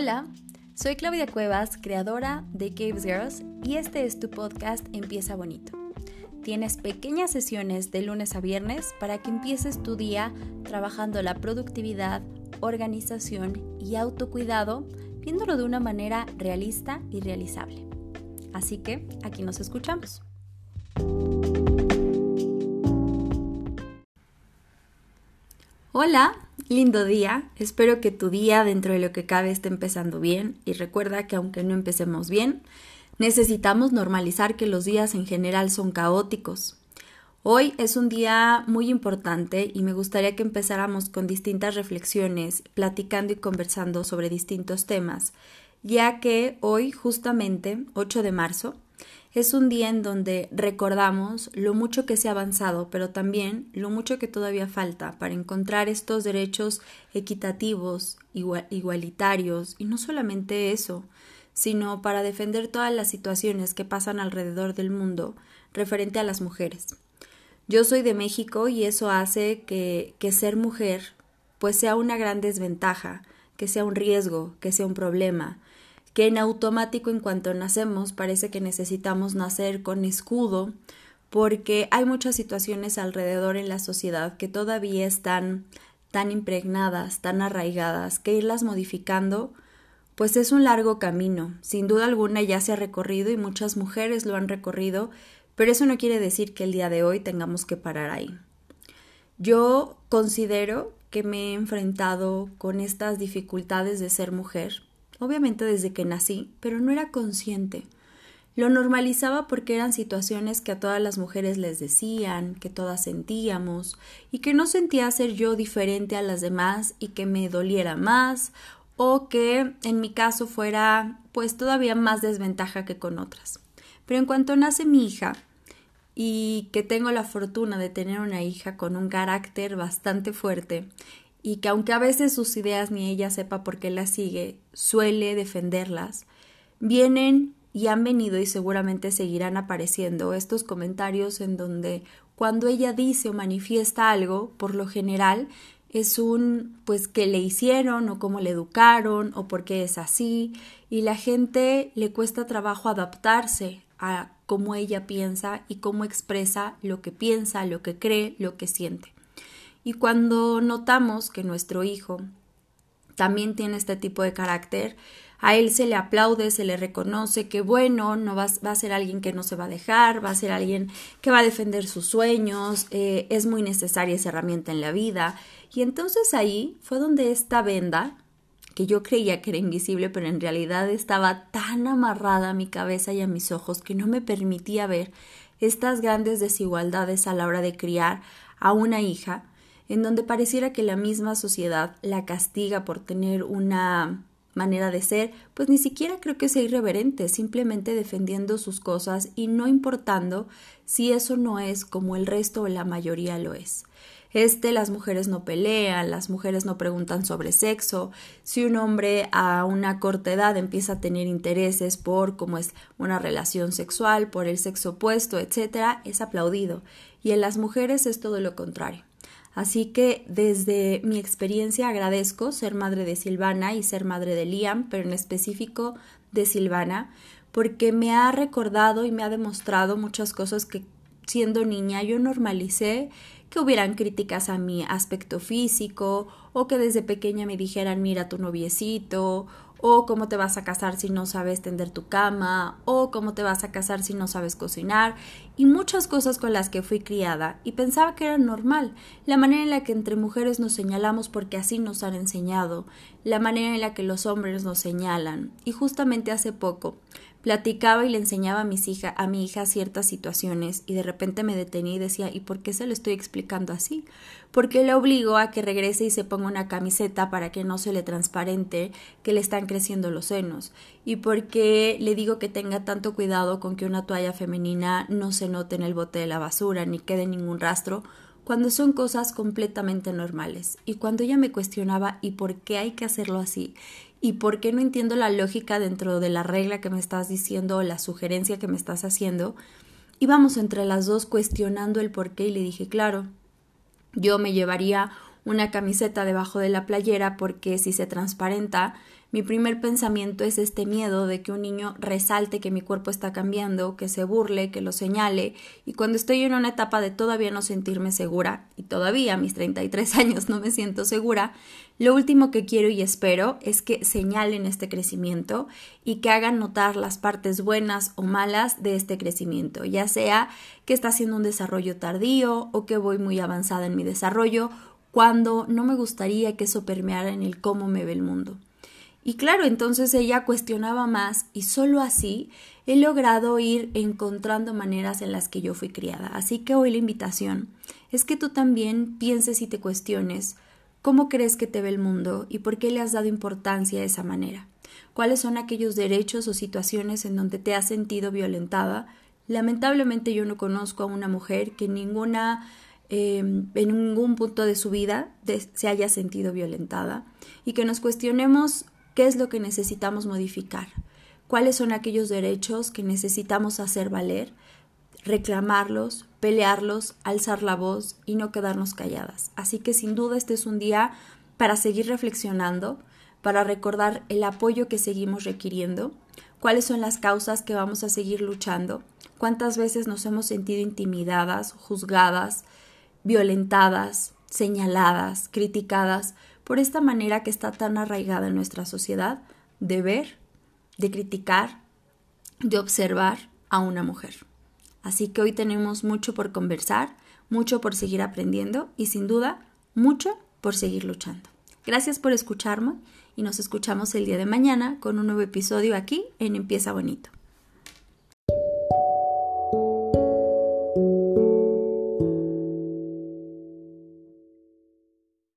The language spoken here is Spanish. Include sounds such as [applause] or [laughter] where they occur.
Hola, soy Claudia Cuevas, creadora de Caves Girls, y este es tu podcast Empieza Bonito. Tienes pequeñas sesiones de lunes a viernes para que empieces tu día trabajando la productividad, organización y autocuidado, viéndolo de una manera realista y realizable. Así que aquí nos escuchamos. Hola, lindo día. Espero que tu día dentro de lo que cabe esté empezando bien y recuerda que aunque no empecemos bien, necesitamos normalizar que los días en general son caóticos. Hoy es un día muy importante y me gustaría que empezáramos con distintas reflexiones, platicando y conversando sobre distintos temas, ya que hoy, justamente, 8 de marzo, es un día en donde recordamos lo mucho que se ha avanzado, pero también lo mucho que todavía falta para encontrar estos derechos equitativos, igualitarios, y no solamente eso, sino para defender todas las situaciones que pasan alrededor del mundo referente a las mujeres. Yo soy de México y eso hace que, que ser mujer pues sea una gran desventaja, que sea un riesgo, que sea un problema, que en automático en cuanto nacemos parece que necesitamos nacer con escudo, porque hay muchas situaciones alrededor en la sociedad que todavía están tan impregnadas, tan arraigadas, que irlas modificando, pues es un largo camino. Sin duda alguna ya se ha recorrido y muchas mujeres lo han recorrido, pero eso no quiere decir que el día de hoy tengamos que parar ahí. Yo considero que me he enfrentado con estas dificultades de ser mujer obviamente desde que nací, pero no era consciente. Lo normalizaba porque eran situaciones que a todas las mujeres les decían, que todas sentíamos, y que no sentía ser yo diferente a las demás y que me doliera más, o que en mi caso fuera pues todavía más desventaja que con otras. Pero en cuanto nace mi hija, y que tengo la fortuna de tener una hija con un carácter bastante fuerte y que aunque a veces sus ideas ni ella sepa por qué las sigue, suele defenderlas, vienen y han venido y seguramente seguirán apareciendo estos comentarios en donde cuando ella dice o manifiesta algo, por lo general es un pues que le hicieron o cómo le educaron o por qué es así y la gente le cuesta trabajo adaptarse a cómo ella piensa y cómo expresa lo que piensa, lo que cree, lo que siente. Y cuando notamos que nuestro hijo también tiene este tipo de carácter, a él se le aplaude, se le reconoce que bueno, no va, va, a ser alguien que no se va a dejar, va a ser alguien que va a defender sus sueños, eh, es muy necesaria esa herramienta en la vida. Y entonces ahí fue donde esta venda, que yo creía que era invisible, pero en realidad estaba tan amarrada a mi cabeza y a mis ojos que no me permitía ver estas grandes desigualdades a la hora de criar a una hija en donde pareciera que la misma sociedad la castiga por tener una manera de ser, pues ni siquiera creo que sea irreverente, simplemente defendiendo sus cosas y no importando si eso no es como el resto o la mayoría lo es. Este, las mujeres no pelean, las mujeres no preguntan sobre sexo. Si un hombre a una corta edad empieza a tener intereses por cómo es una relación sexual, por el sexo opuesto, etcétera, es aplaudido. Y en las mujeres es todo lo contrario. Así que desde mi experiencia agradezco ser madre de Silvana y ser madre de Liam, pero en específico de Silvana, porque me ha recordado y me ha demostrado muchas cosas que siendo niña yo normalicé que hubieran críticas a mi aspecto físico o que desde pequeña me dijeran mira tu noviecito o cómo te vas a casar si no sabes tender tu cama, o cómo te vas a casar si no sabes cocinar, y muchas cosas con las que fui criada, y pensaba que era normal, la manera en la que entre mujeres nos señalamos porque así nos han enseñado, la manera en la que los hombres nos señalan, y justamente hace poco platicaba y le enseñaba a, mis hija, a mi hija ciertas situaciones y de repente me detenía y decía ¿y por qué se lo estoy explicando así? Porque le obligo a que regrese y se ponga una camiseta para que no se le transparente que le están creciendo los senos y porque le digo que tenga tanto cuidado con que una toalla femenina no se note en el bote de la basura ni quede ningún rastro cuando son cosas completamente normales. Y cuando ella me cuestionaba ¿y por qué hay que hacerlo así? ¿Y por qué no entiendo la lógica dentro de la regla que me estás diciendo o la sugerencia que me estás haciendo? Íbamos entre las dos cuestionando el por qué y le dije, claro, yo me llevaría una camiseta debajo de la playera porque si se transparenta mi primer pensamiento es este miedo de que un niño resalte que mi cuerpo está cambiando, que se burle, que lo señale, y cuando estoy en una etapa de todavía no sentirme segura, y todavía a mis 33 [laughs] años no me siento segura, lo último que quiero y espero es que señalen este crecimiento y que hagan notar las partes buenas o malas de este crecimiento, ya sea que está haciendo un desarrollo tardío o que voy muy avanzada en mi desarrollo, cuando no me gustaría que eso permeara en el cómo me ve el mundo. Y claro, entonces ella cuestionaba más y solo así he logrado ir encontrando maneras en las que yo fui criada. Así que hoy la invitación es que tú también pienses y te cuestiones cómo crees que te ve el mundo y por qué le has dado importancia de esa manera. ¿Cuáles son aquellos derechos o situaciones en donde te has sentido violentada? Lamentablemente yo no conozco a una mujer que ninguna eh, en ningún punto de su vida se haya sentido violentada y que nos cuestionemos qué es lo que necesitamos modificar, cuáles son aquellos derechos que necesitamos hacer valer, reclamarlos, pelearlos, alzar la voz y no quedarnos calladas. Así que sin duda este es un día para seguir reflexionando, para recordar el apoyo que seguimos requiriendo, cuáles son las causas que vamos a seguir luchando, cuántas veces nos hemos sentido intimidadas, juzgadas, violentadas, señaladas, criticadas por esta manera que está tan arraigada en nuestra sociedad de ver, de criticar, de observar a una mujer. Así que hoy tenemos mucho por conversar, mucho por seguir aprendiendo y sin duda mucho por seguir luchando. Gracias por escucharme y nos escuchamos el día de mañana con un nuevo episodio aquí en Empieza Bonito.